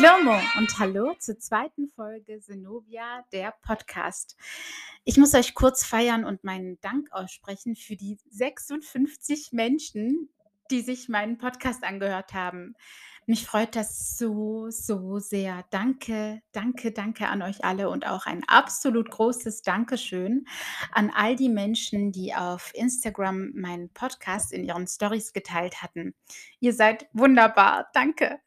Schlirmo und hallo zur zweiten Folge Zenobia, der Podcast. Ich muss euch kurz feiern und meinen Dank aussprechen für die 56 Menschen, die sich meinen Podcast angehört haben. Mich freut das so, so sehr. Danke, danke, danke an euch alle und auch ein absolut großes Dankeschön an all die Menschen, die auf Instagram meinen Podcast in ihren Stories geteilt hatten. Ihr seid wunderbar. Danke.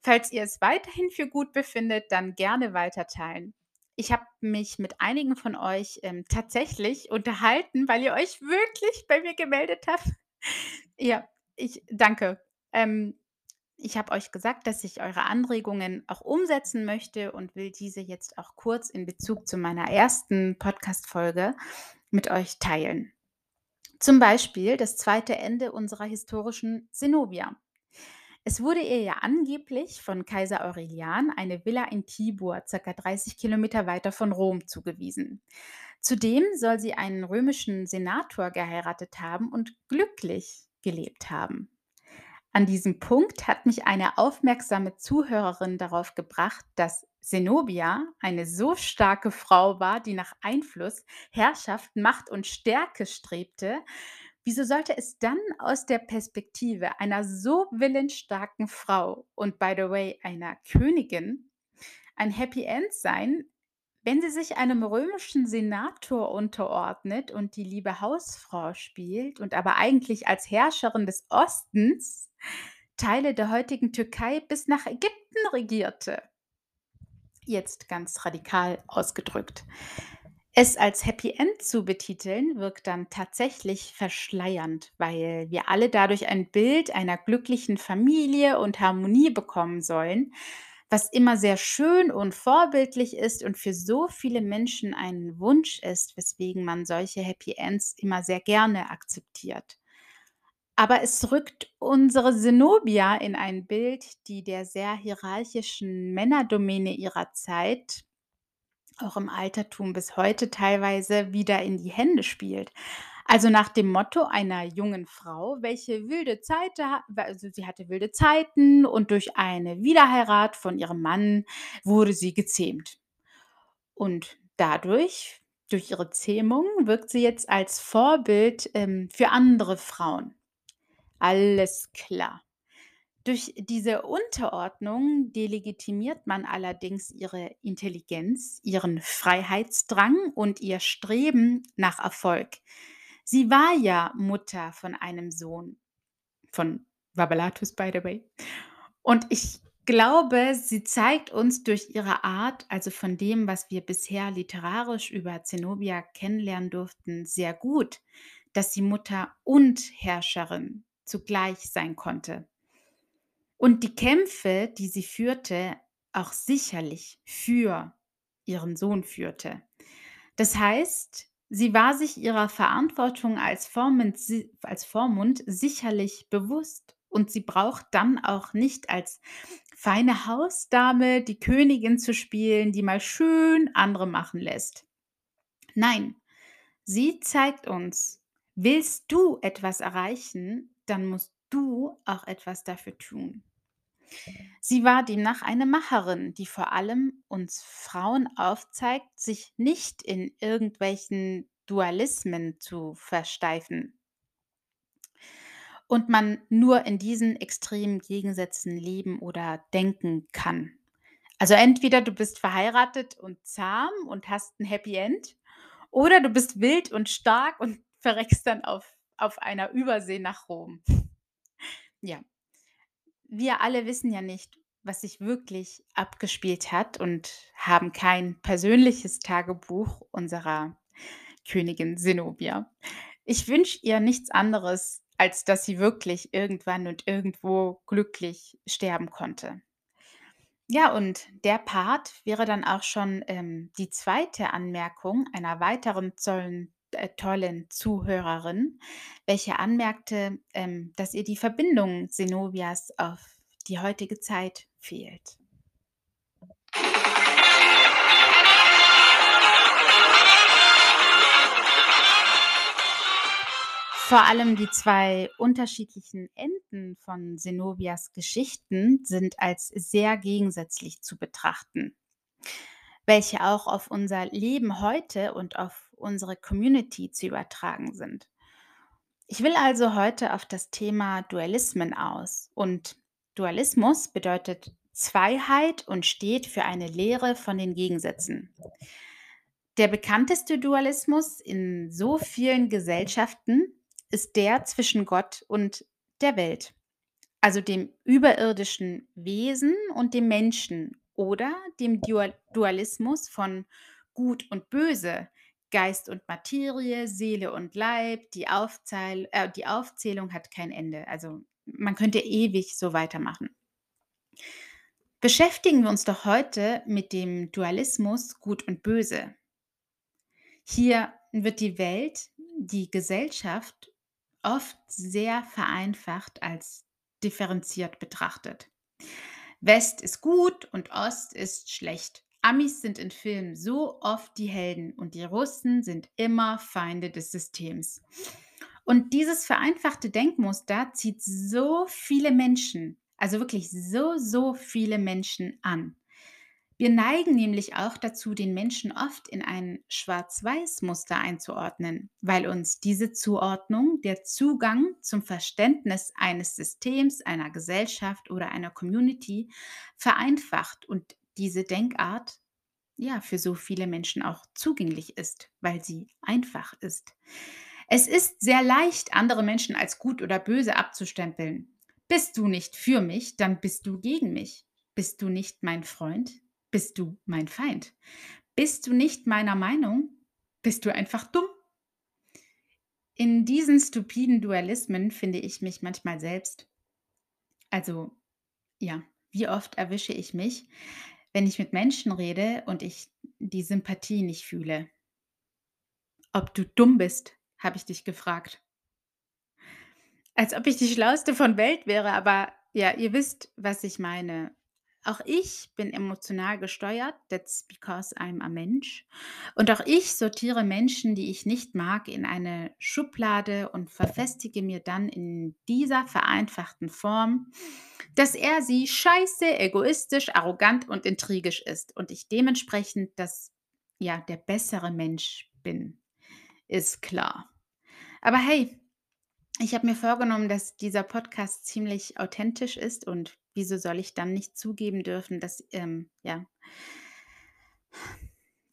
Falls ihr es weiterhin für gut befindet, dann gerne weiterteilen. Ich habe mich mit einigen von euch ähm, tatsächlich unterhalten, weil ihr euch wirklich bei mir gemeldet habt. ja, ich danke. Ähm, ich habe euch gesagt, dass ich eure Anregungen auch umsetzen möchte und will diese jetzt auch kurz in Bezug zu meiner ersten Podcast-Folge mit euch teilen. Zum Beispiel das zweite Ende unserer historischen Zenobia. Es wurde ihr ja angeblich von Kaiser Aurelian eine Villa in Tibur, ca. 30 Kilometer weiter von Rom, zugewiesen. Zudem soll sie einen römischen Senator geheiratet haben und glücklich gelebt haben. An diesem Punkt hat mich eine aufmerksame Zuhörerin darauf gebracht, dass Zenobia eine so starke Frau war, die nach Einfluss, Herrschaft, Macht und Stärke strebte, Wieso sollte es dann aus der Perspektive einer so willensstarken Frau und by the way einer Königin ein Happy End sein, wenn sie sich einem römischen Senator unterordnet und die liebe Hausfrau spielt und aber eigentlich als Herrscherin des Ostens Teile der heutigen Türkei bis nach Ägypten regierte? Jetzt ganz radikal ausgedrückt. Es als Happy End zu betiteln, wirkt dann tatsächlich verschleiernd, weil wir alle dadurch ein Bild einer glücklichen Familie und Harmonie bekommen sollen, was immer sehr schön und vorbildlich ist und für so viele Menschen ein Wunsch ist, weswegen man solche Happy Ends immer sehr gerne akzeptiert. Aber es rückt unsere Zenobia in ein Bild, die der sehr hierarchischen Männerdomäne ihrer Zeit auch im Altertum bis heute teilweise wieder in die Hände spielt. Also nach dem Motto einer jungen Frau, welche wilde Zeit, also sie hatte wilde Zeiten und durch eine Wiederheirat von ihrem Mann wurde sie gezähmt. Und dadurch, durch ihre Zähmung, wirkt sie jetzt als Vorbild ähm, für andere Frauen. Alles klar. Durch diese Unterordnung delegitimiert man allerdings ihre Intelligenz, ihren Freiheitsdrang und ihr Streben nach Erfolg. Sie war ja Mutter von einem Sohn, von Vabalatus, by the way. Und ich glaube, sie zeigt uns durch ihre Art, also von dem, was wir bisher literarisch über Zenobia kennenlernen durften, sehr gut, dass sie Mutter und Herrscherin zugleich sein konnte. Und die Kämpfe, die sie führte, auch sicherlich für ihren Sohn führte. Das heißt, sie war sich ihrer Verantwortung als Vormund, als Vormund sicherlich bewusst und sie braucht dann auch nicht als feine Hausdame die Königin zu spielen, die mal schön andere machen lässt. Nein, sie zeigt uns, willst du etwas erreichen, dann musst du auch etwas dafür tun. Sie war demnach eine Macherin, die vor allem uns Frauen aufzeigt, sich nicht in irgendwelchen Dualismen zu versteifen. Und man nur in diesen extremen Gegensätzen leben oder denken kann. Also entweder du bist verheiratet und zahm und hast ein Happy End, oder du bist wild und stark und verreckst dann auf, auf einer Übersee nach Rom. Ja, wir alle wissen ja nicht, was sich wirklich abgespielt hat und haben kein persönliches Tagebuch unserer Königin Zenobia. Ich wünsche ihr nichts anderes, als dass sie wirklich irgendwann und irgendwo glücklich sterben konnte. Ja, und der Part wäre dann auch schon ähm, die zweite Anmerkung einer weiteren tollen, äh, tollen Zuhörerin, welche anmerkte, ähm, dass ihr die Verbindung Zenobias auf die heutige Zeit fehlt. Vor allem die zwei unterschiedlichen Enden von Zenobias Geschichten sind als sehr gegensätzlich zu betrachten, welche auch auf unser Leben heute und auf unsere Community zu übertragen sind. Ich will also heute auf das Thema Dualismen aus. Und Dualismus bedeutet Zweiheit und steht für eine Lehre von den Gegensätzen. Der bekannteste Dualismus in so vielen Gesellschaften ist der zwischen Gott und der Welt, also dem überirdischen Wesen und dem Menschen oder dem Dual Dualismus von Gut und Böse, Geist und Materie, Seele und Leib, die, Aufzeil äh, die Aufzählung hat kein Ende. Also man könnte ewig so weitermachen. Beschäftigen wir uns doch heute mit dem Dualismus Gut und Böse. Hier wird die Welt, die Gesellschaft oft sehr vereinfacht als differenziert betrachtet. West ist gut und Ost ist schlecht. Amis sind in Filmen so oft die Helden und die Russen sind immer Feinde des Systems. Und dieses vereinfachte Denkmuster zieht so viele Menschen, also wirklich so, so viele Menschen an. Wir neigen nämlich auch dazu, den Menschen oft in ein Schwarz-Weiß-Muster einzuordnen, weil uns diese Zuordnung der Zugang zum Verständnis eines Systems, einer Gesellschaft oder einer Community vereinfacht und diese Denkart ja für so viele Menschen auch zugänglich ist, weil sie einfach ist. Es ist sehr leicht, andere Menschen als gut oder böse abzustempeln. Bist du nicht für mich, dann bist du gegen mich. Bist du nicht mein Freund, bist du mein Feind. Bist du nicht meiner Meinung, bist du einfach dumm. In diesen stupiden Dualismen finde ich mich manchmal selbst. Also, ja, wie oft erwische ich mich, wenn ich mit Menschen rede und ich die Sympathie nicht fühle. Ob du dumm bist, habe ich dich gefragt. Als ob ich die Schlauste von Welt wäre, aber ja, ihr wisst, was ich meine. Auch ich bin emotional gesteuert, that's because I'm a Mensch. Und auch ich sortiere Menschen, die ich nicht mag, in eine Schublade und verfestige mir dann in dieser vereinfachten Form, dass er sie scheiße, egoistisch, arrogant und intrigisch ist und ich dementsprechend das ja der bessere Mensch bin. Ist klar. Aber hey, ich habe mir vorgenommen, dass dieser Podcast ziemlich authentisch ist und wieso soll ich dann nicht zugeben dürfen, dass, ähm, ja,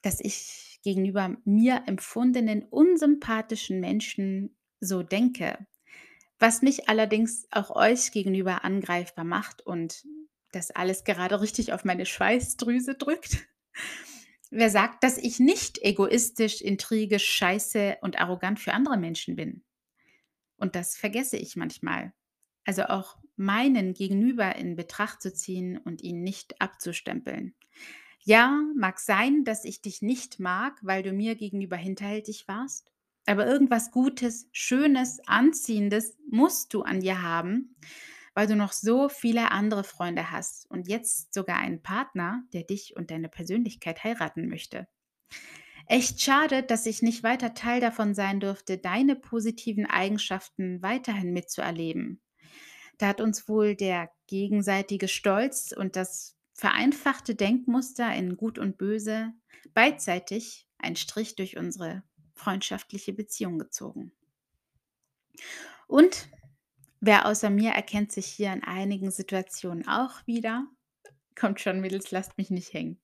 dass ich gegenüber mir empfundenen unsympathischen Menschen so denke, was mich allerdings auch euch gegenüber angreifbar macht und das alles gerade richtig auf meine Schweißdrüse drückt. Wer sagt, dass ich nicht egoistisch, intrigisch, scheiße und arrogant für andere Menschen bin? Und das vergesse ich manchmal. Also auch meinen Gegenüber in Betracht zu ziehen und ihn nicht abzustempeln. Ja, mag sein, dass ich dich nicht mag, weil du mir gegenüber hinterhältig warst, aber irgendwas Gutes, Schönes, Anziehendes musst du an dir haben, weil du noch so viele andere Freunde hast und jetzt sogar einen Partner, der dich und deine Persönlichkeit heiraten möchte. Echt schade, dass ich nicht weiter Teil davon sein durfte, deine positiven Eigenschaften weiterhin mitzuerleben. Da hat uns wohl der gegenseitige Stolz und das vereinfachte Denkmuster in Gut und Böse beidseitig einen Strich durch unsere freundschaftliche Beziehung gezogen. Und wer außer mir erkennt sich hier in einigen Situationen auch wieder? Kommt schon, Mädels, lasst mich nicht hängen.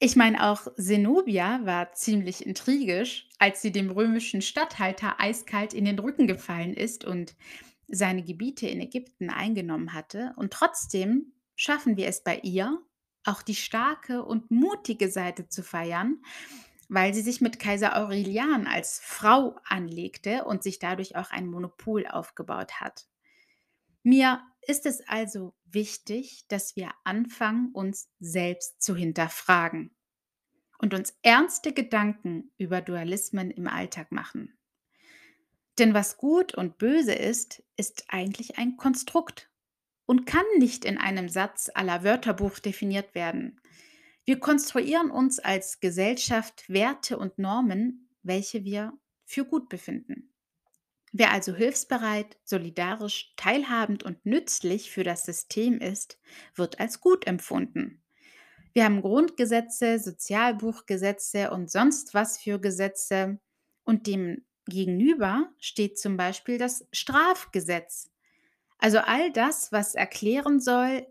Ich meine, auch Zenobia war ziemlich intrigisch, als sie dem römischen Statthalter eiskalt in den Rücken gefallen ist und seine Gebiete in Ägypten eingenommen hatte. Und trotzdem schaffen wir es bei ihr, auch die starke und mutige Seite zu feiern, weil sie sich mit Kaiser Aurelian als Frau anlegte und sich dadurch auch ein Monopol aufgebaut hat. Mir ist es also wichtig, dass wir anfangen, uns selbst zu hinterfragen und uns ernste Gedanken über Dualismen im Alltag machen. Denn was gut und böse ist, ist eigentlich ein Konstrukt und kann nicht in einem Satz aller Wörterbuch definiert werden. Wir konstruieren uns als Gesellschaft Werte und Normen, welche wir für gut befinden. Wer also hilfsbereit, solidarisch, teilhabend und nützlich für das System ist, wird als gut empfunden. Wir haben Grundgesetze, Sozialbuchgesetze und sonst was für Gesetze. Und dem gegenüber steht zum Beispiel das Strafgesetz. Also all das, was erklären soll,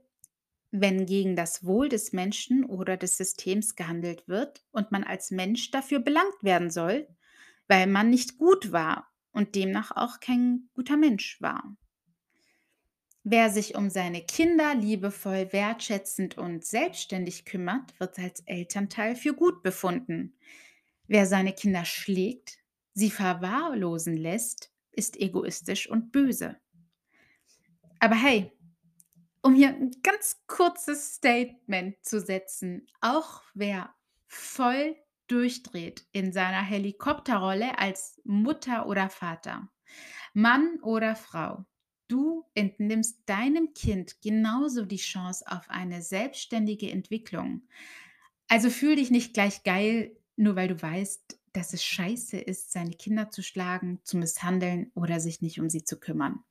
wenn gegen das Wohl des Menschen oder des Systems gehandelt wird und man als Mensch dafür belangt werden soll, weil man nicht gut war und demnach auch kein guter Mensch war. Wer sich um seine Kinder liebevoll, wertschätzend und selbstständig kümmert, wird als Elternteil für gut befunden. Wer seine Kinder schlägt, sie verwahrlosen lässt, ist egoistisch und böse. Aber hey, um hier ein ganz kurzes Statement zu setzen, auch wer voll durchdreht in seiner Helikopterrolle als Mutter oder Vater, Mann oder Frau, du entnimmst deinem Kind genauso die Chance auf eine selbstständige Entwicklung. Also fühl dich nicht gleich geil, nur weil du weißt, dass es scheiße ist, seine Kinder zu schlagen, zu misshandeln oder sich nicht um sie zu kümmern.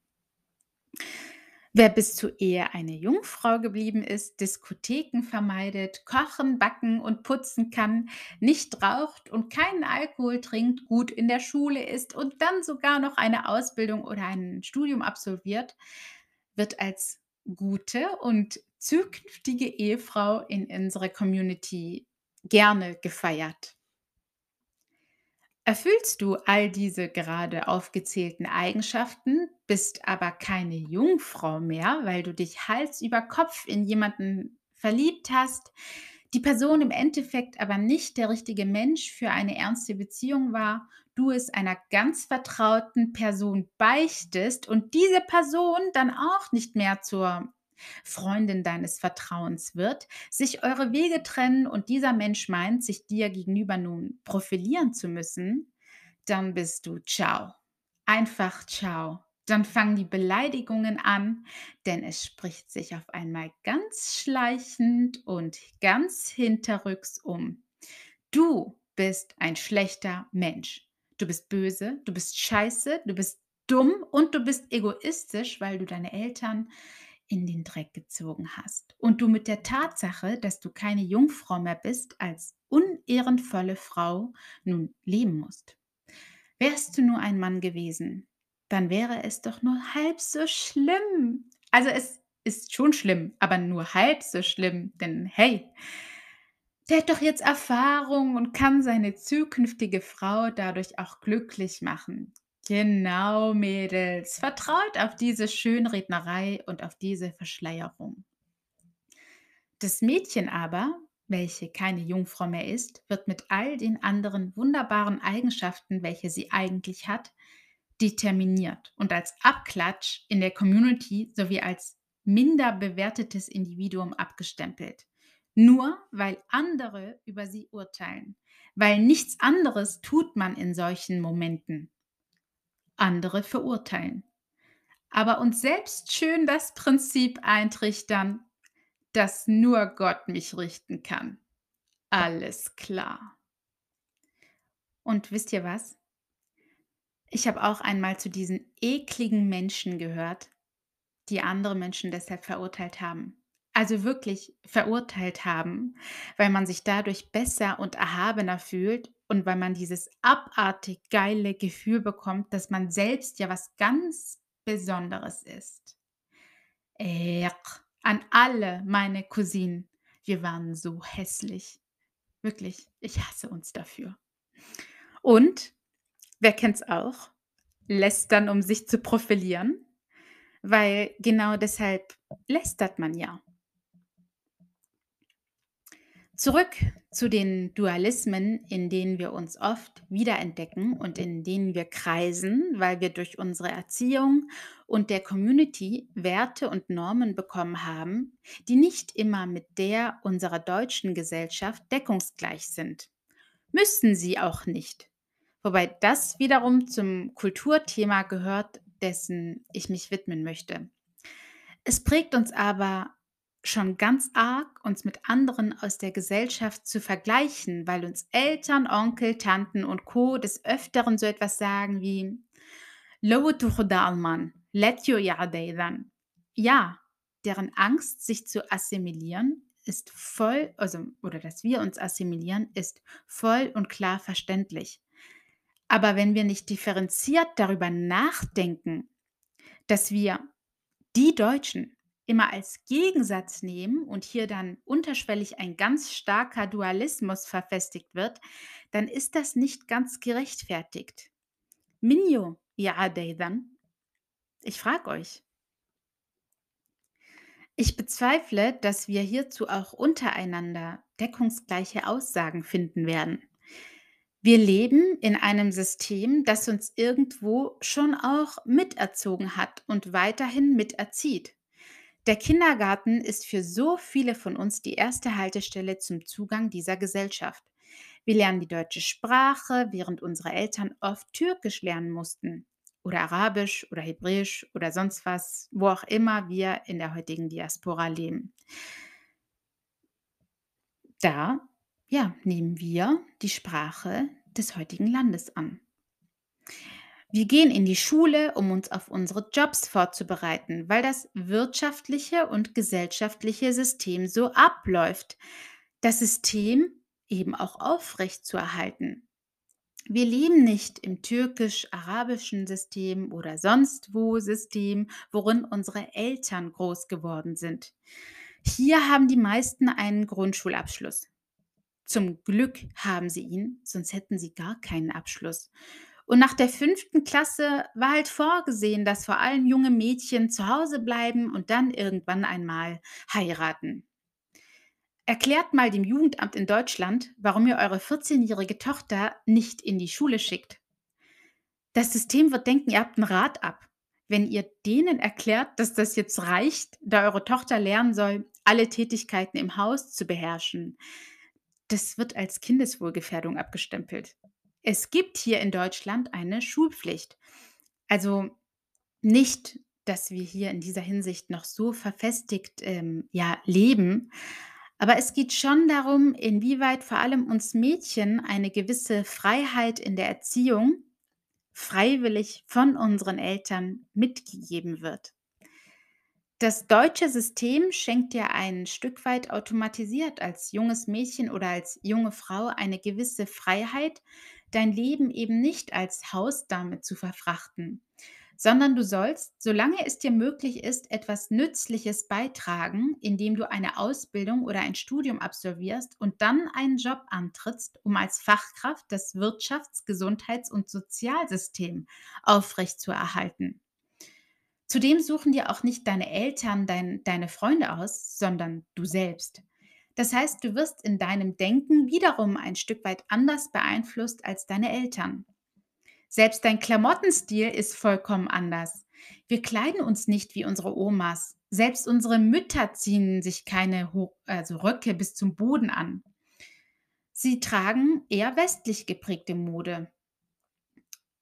Wer bis zur Ehe eine Jungfrau geblieben ist, Diskotheken vermeidet, kochen, backen und putzen kann, nicht raucht und keinen Alkohol trinkt, gut in der Schule ist und dann sogar noch eine Ausbildung oder ein Studium absolviert, wird als gute und zukünftige Ehefrau in unserer Community gerne gefeiert. Erfüllst du all diese gerade aufgezählten Eigenschaften, bist aber keine Jungfrau mehr, weil du dich Hals über Kopf in jemanden verliebt hast, die Person im Endeffekt aber nicht der richtige Mensch für eine ernste Beziehung war, du es einer ganz vertrauten Person beichtest und diese Person dann auch nicht mehr zur Freundin deines Vertrauens wird, sich eure Wege trennen und dieser Mensch meint, sich dir gegenüber nun profilieren zu müssen, dann bist du ciao. Einfach ciao. Dann fangen die Beleidigungen an, denn es spricht sich auf einmal ganz schleichend und ganz hinterrücks um. Du bist ein schlechter Mensch. Du bist böse, du bist scheiße, du bist dumm und du bist egoistisch, weil du deine Eltern in den Dreck gezogen hast und du mit der Tatsache, dass du keine Jungfrau mehr bist, als unehrenvolle Frau nun leben musst. Wärst du nur ein Mann gewesen, dann wäre es doch nur halb so schlimm. Also es ist schon schlimm, aber nur halb so schlimm, denn hey, der hat doch jetzt Erfahrung und kann seine zukünftige Frau dadurch auch glücklich machen. Genau, Mädels. Vertraut auf diese Schönrednerei und auf diese Verschleierung. Das Mädchen aber, welche keine Jungfrau mehr ist, wird mit all den anderen wunderbaren Eigenschaften, welche sie eigentlich hat, determiniert und als Abklatsch in der Community sowie als minder bewertetes Individuum abgestempelt. Nur weil andere über sie urteilen. Weil nichts anderes tut man in solchen Momenten andere verurteilen. Aber uns selbst schön das Prinzip eintrichtern, dass nur Gott mich richten kann. Alles klar. Und wisst ihr was? Ich habe auch einmal zu diesen ekligen Menschen gehört, die andere Menschen deshalb verurteilt haben. Also wirklich verurteilt haben, weil man sich dadurch besser und erhabener fühlt und weil man dieses abartig geile Gefühl bekommt, dass man selbst ja was ganz Besonderes ist. Äh, an alle meine Cousinen, wir waren so hässlich. Wirklich, ich hasse uns dafür. Und, wer kennt's auch, lästern, um sich zu profilieren, weil genau deshalb lästert man ja. Zurück zu den Dualismen, in denen wir uns oft wiederentdecken und in denen wir kreisen, weil wir durch unsere Erziehung und der Community Werte und Normen bekommen haben, die nicht immer mit der unserer deutschen Gesellschaft deckungsgleich sind. Müssen sie auch nicht. Wobei das wiederum zum Kulturthema gehört, dessen ich mich widmen möchte. Es prägt uns aber schon ganz arg, uns mit anderen aus der Gesellschaft zu vergleichen, weil uns Eltern, Onkel, Tanten und Co. des Öfteren so etwas sagen wie "لو تاخد Alman, let you يعديذن." Ja, deren Angst, sich zu assimilieren, ist voll, also, oder dass wir uns assimilieren, ist voll und klar verständlich. Aber wenn wir nicht differenziert darüber nachdenken, dass wir die Deutschen immer als Gegensatz nehmen und hier dann unterschwellig ein ganz starker Dualismus verfestigt wird, dann ist das nicht ganz gerechtfertigt. Minyo, ja, dann? Ich frage euch. Ich bezweifle, dass wir hierzu auch untereinander deckungsgleiche Aussagen finden werden. Wir leben in einem System, das uns irgendwo schon auch miterzogen hat und weiterhin miterzieht. Der Kindergarten ist für so viele von uns die erste Haltestelle zum Zugang dieser Gesellschaft. Wir lernen die deutsche Sprache, während unsere Eltern oft Türkisch lernen mussten oder Arabisch oder Hebräisch oder sonst was, wo auch immer wir in der heutigen Diaspora leben. Da, ja, nehmen wir die Sprache des heutigen Landes an. Wir gehen in die Schule, um uns auf unsere Jobs vorzubereiten, weil das wirtschaftliche und gesellschaftliche System so abläuft. Das System eben auch aufrecht zu erhalten. Wir leben nicht im türkisch-arabischen System oder sonst wo System, worin unsere Eltern groß geworden sind. Hier haben die meisten einen Grundschulabschluss. Zum Glück haben sie ihn, sonst hätten sie gar keinen Abschluss. Und nach der fünften Klasse war halt vorgesehen, dass vor allem junge Mädchen zu Hause bleiben und dann irgendwann einmal heiraten. Erklärt mal dem Jugendamt in Deutschland, warum ihr eure 14-jährige Tochter nicht in die Schule schickt. Das System wird denken, ihr habt ein Rad ab. Wenn ihr denen erklärt, dass das jetzt reicht, da eure Tochter lernen soll, alle Tätigkeiten im Haus zu beherrschen, das wird als Kindeswohlgefährdung abgestempelt. Es gibt hier in Deutschland eine Schulpflicht. Also nicht, dass wir hier in dieser Hinsicht noch so verfestigt ähm, ja, leben, aber es geht schon darum, inwieweit vor allem uns Mädchen eine gewisse Freiheit in der Erziehung freiwillig von unseren Eltern mitgegeben wird. Das deutsche System schenkt dir ein Stück weit automatisiert als junges Mädchen oder als junge Frau eine gewisse Freiheit, dein Leben eben nicht als Hausdame zu verfrachten, sondern du sollst, solange es dir möglich ist, etwas Nützliches beitragen, indem du eine Ausbildung oder ein Studium absolvierst und dann einen Job antrittst, um als Fachkraft das Wirtschafts-, Gesundheits- und Sozialsystem aufrechtzuerhalten. Zudem suchen dir auch nicht deine Eltern dein, deine Freunde aus, sondern du selbst. Das heißt, du wirst in deinem Denken wiederum ein Stück weit anders beeinflusst als deine Eltern. Selbst dein Klamottenstil ist vollkommen anders. Wir kleiden uns nicht wie unsere Omas. Selbst unsere Mütter ziehen sich keine also Röcke bis zum Boden an. Sie tragen eher westlich geprägte Mode.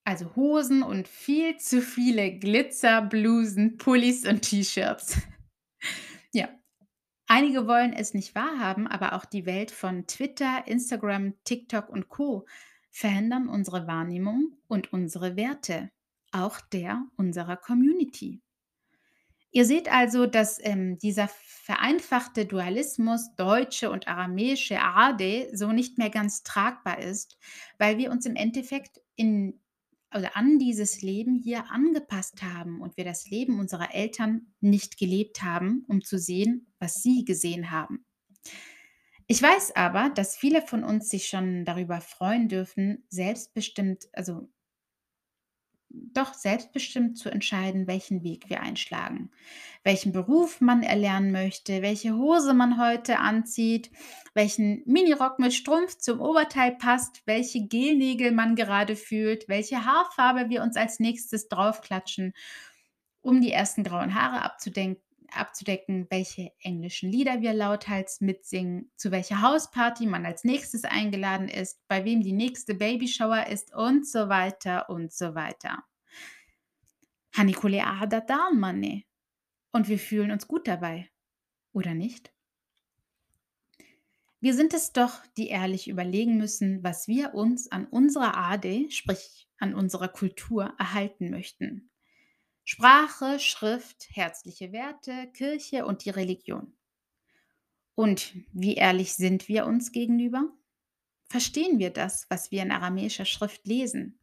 Also Hosen und viel zu viele Glitzerblusen, Pullis und T-Shirts. Einige wollen es nicht wahrhaben, aber auch die Welt von Twitter, Instagram, TikTok und Co verändern unsere Wahrnehmung und unsere Werte, auch der unserer Community. Ihr seht also, dass ähm, dieser vereinfachte Dualismus deutsche und aramäische Ade so nicht mehr ganz tragbar ist, weil wir uns im Endeffekt in, also an dieses Leben hier angepasst haben und wir das Leben unserer Eltern nicht gelebt haben, um zu sehen, was sie gesehen haben. Ich weiß aber, dass viele von uns sich schon darüber freuen dürfen, selbstbestimmt, also doch selbstbestimmt zu entscheiden, welchen Weg wir einschlagen, welchen Beruf man erlernen möchte, welche Hose man heute anzieht, welchen Minirock mit Strumpf zum Oberteil passt, welche Gelnägel man gerade fühlt, welche Haarfarbe wir uns als nächstes draufklatschen, um die ersten grauen Haare abzudenken abzudecken, welche englischen Lieder wir lauthals mitsingen, zu welcher Hausparty man als nächstes eingeladen ist, bei wem die nächste Babyshower ist und so weiter und so weiter. Und wir fühlen uns gut dabei. Oder nicht? Wir sind es doch, die ehrlich überlegen müssen, was wir uns an unserer Ade, sprich an unserer Kultur, erhalten möchten. Sprache, Schrift, herzliche Werte, Kirche und die Religion. Und wie ehrlich sind wir uns gegenüber? Verstehen wir das, was wir in aramäischer Schrift lesen?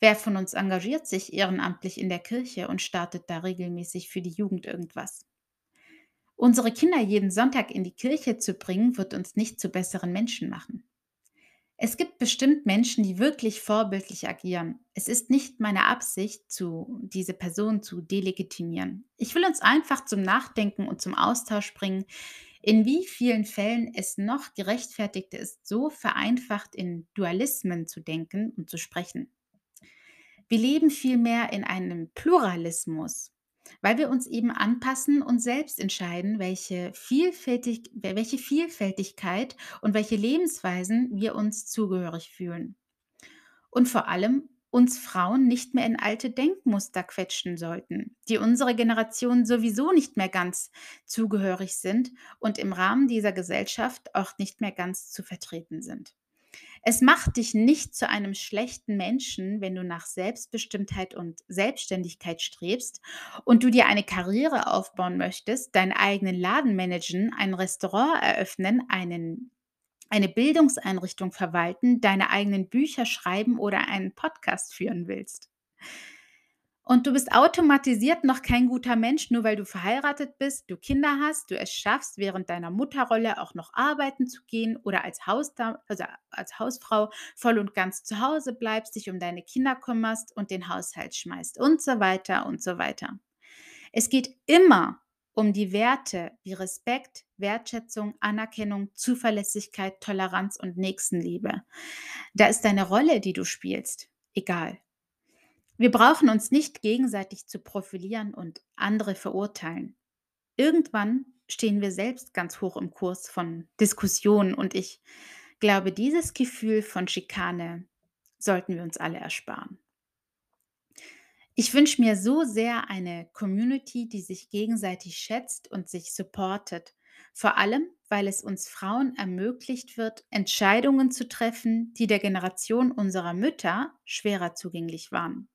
Wer von uns engagiert sich ehrenamtlich in der Kirche und startet da regelmäßig für die Jugend irgendwas? Unsere Kinder jeden Sonntag in die Kirche zu bringen, wird uns nicht zu besseren Menschen machen. Es gibt bestimmt Menschen, die wirklich vorbildlich agieren. Es ist nicht meine Absicht, zu, diese Person zu delegitimieren. Ich will uns einfach zum Nachdenken und zum Austausch bringen, in wie vielen Fällen es noch gerechtfertigt ist, so vereinfacht in Dualismen zu denken und zu sprechen. Wir leben vielmehr in einem Pluralismus, weil wir uns eben anpassen und selbst entscheiden, welche, Vielfältig, welche Vielfältigkeit und welche Lebensweisen wir uns zugehörig fühlen. Und vor allem uns Frauen nicht mehr in alte Denkmuster quetschen sollten, die unserer Generation sowieso nicht mehr ganz zugehörig sind und im Rahmen dieser Gesellschaft auch nicht mehr ganz zu vertreten sind. Es macht dich nicht zu einem schlechten Menschen, wenn du nach Selbstbestimmtheit und Selbstständigkeit strebst und du dir eine Karriere aufbauen möchtest, deinen eigenen Laden managen, ein Restaurant eröffnen, einen, eine Bildungseinrichtung verwalten, deine eigenen Bücher schreiben oder einen Podcast führen willst. Und du bist automatisiert noch kein guter Mensch, nur weil du verheiratet bist, du Kinder hast, du es schaffst, während deiner Mutterrolle auch noch arbeiten zu gehen oder als, Hausda also als Hausfrau voll und ganz zu Hause bleibst, dich um deine Kinder kümmerst und den Haushalt schmeißt und so weiter und so weiter. Es geht immer um die Werte wie Respekt, Wertschätzung, Anerkennung, Zuverlässigkeit, Toleranz und Nächstenliebe. Da ist deine Rolle, die du spielst, egal. Wir brauchen uns nicht gegenseitig zu profilieren und andere verurteilen. Irgendwann stehen wir selbst ganz hoch im Kurs von Diskussionen und ich glaube, dieses Gefühl von Schikane sollten wir uns alle ersparen. Ich wünsche mir so sehr eine Community, die sich gegenseitig schätzt und sich supportet. Vor allem, weil es uns Frauen ermöglicht wird, Entscheidungen zu treffen, die der Generation unserer Mütter schwerer zugänglich waren.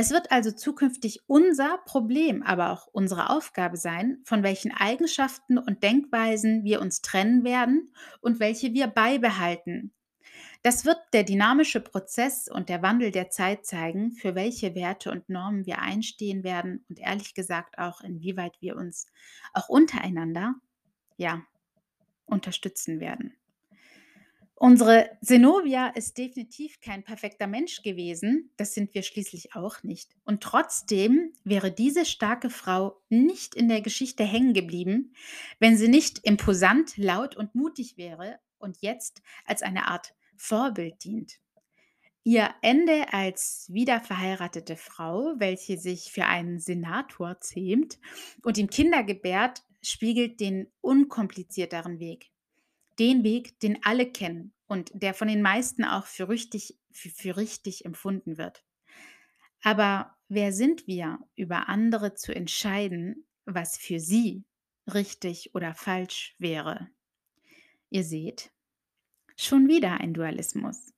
Es wird also zukünftig unser Problem, aber auch unsere Aufgabe sein, von welchen Eigenschaften und Denkweisen wir uns trennen werden und welche wir beibehalten. Das wird der dynamische Prozess und der Wandel der Zeit zeigen, für welche Werte und Normen wir einstehen werden und ehrlich gesagt auch, inwieweit wir uns auch untereinander ja, unterstützen werden. Unsere Zenobia ist definitiv kein perfekter Mensch gewesen, das sind wir schließlich auch nicht. Und trotzdem wäre diese starke Frau nicht in der Geschichte hängen geblieben, wenn sie nicht imposant, laut und mutig wäre und jetzt als eine Art Vorbild dient. Ihr Ende als wiederverheiratete Frau, welche sich für einen Senator zähmt und ihm Kinder gebärt, spiegelt den unkomplizierteren Weg den Weg, den alle kennen und der von den meisten auch für richtig, für, für richtig empfunden wird. Aber wer sind wir, über andere zu entscheiden, was für sie richtig oder falsch wäre? Ihr seht, schon wieder ein Dualismus.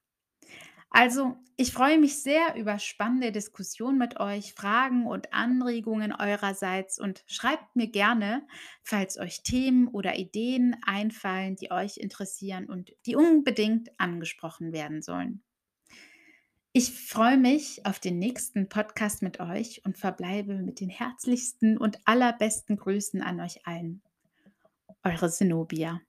Also, ich freue mich sehr über spannende Diskussionen mit euch, Fragen und Anregungen eurerseits und schreibt mir gerne, falls euch Themen oder Ideen einfallen, die euch interessieren und die unbedingt angesprochen werden sollen. Ich freue mich auf den nächsten Podcast mit euch und verbleibe mit den herzlichsten und allerbesten Grüßen an euch allen. Eure Zenobia.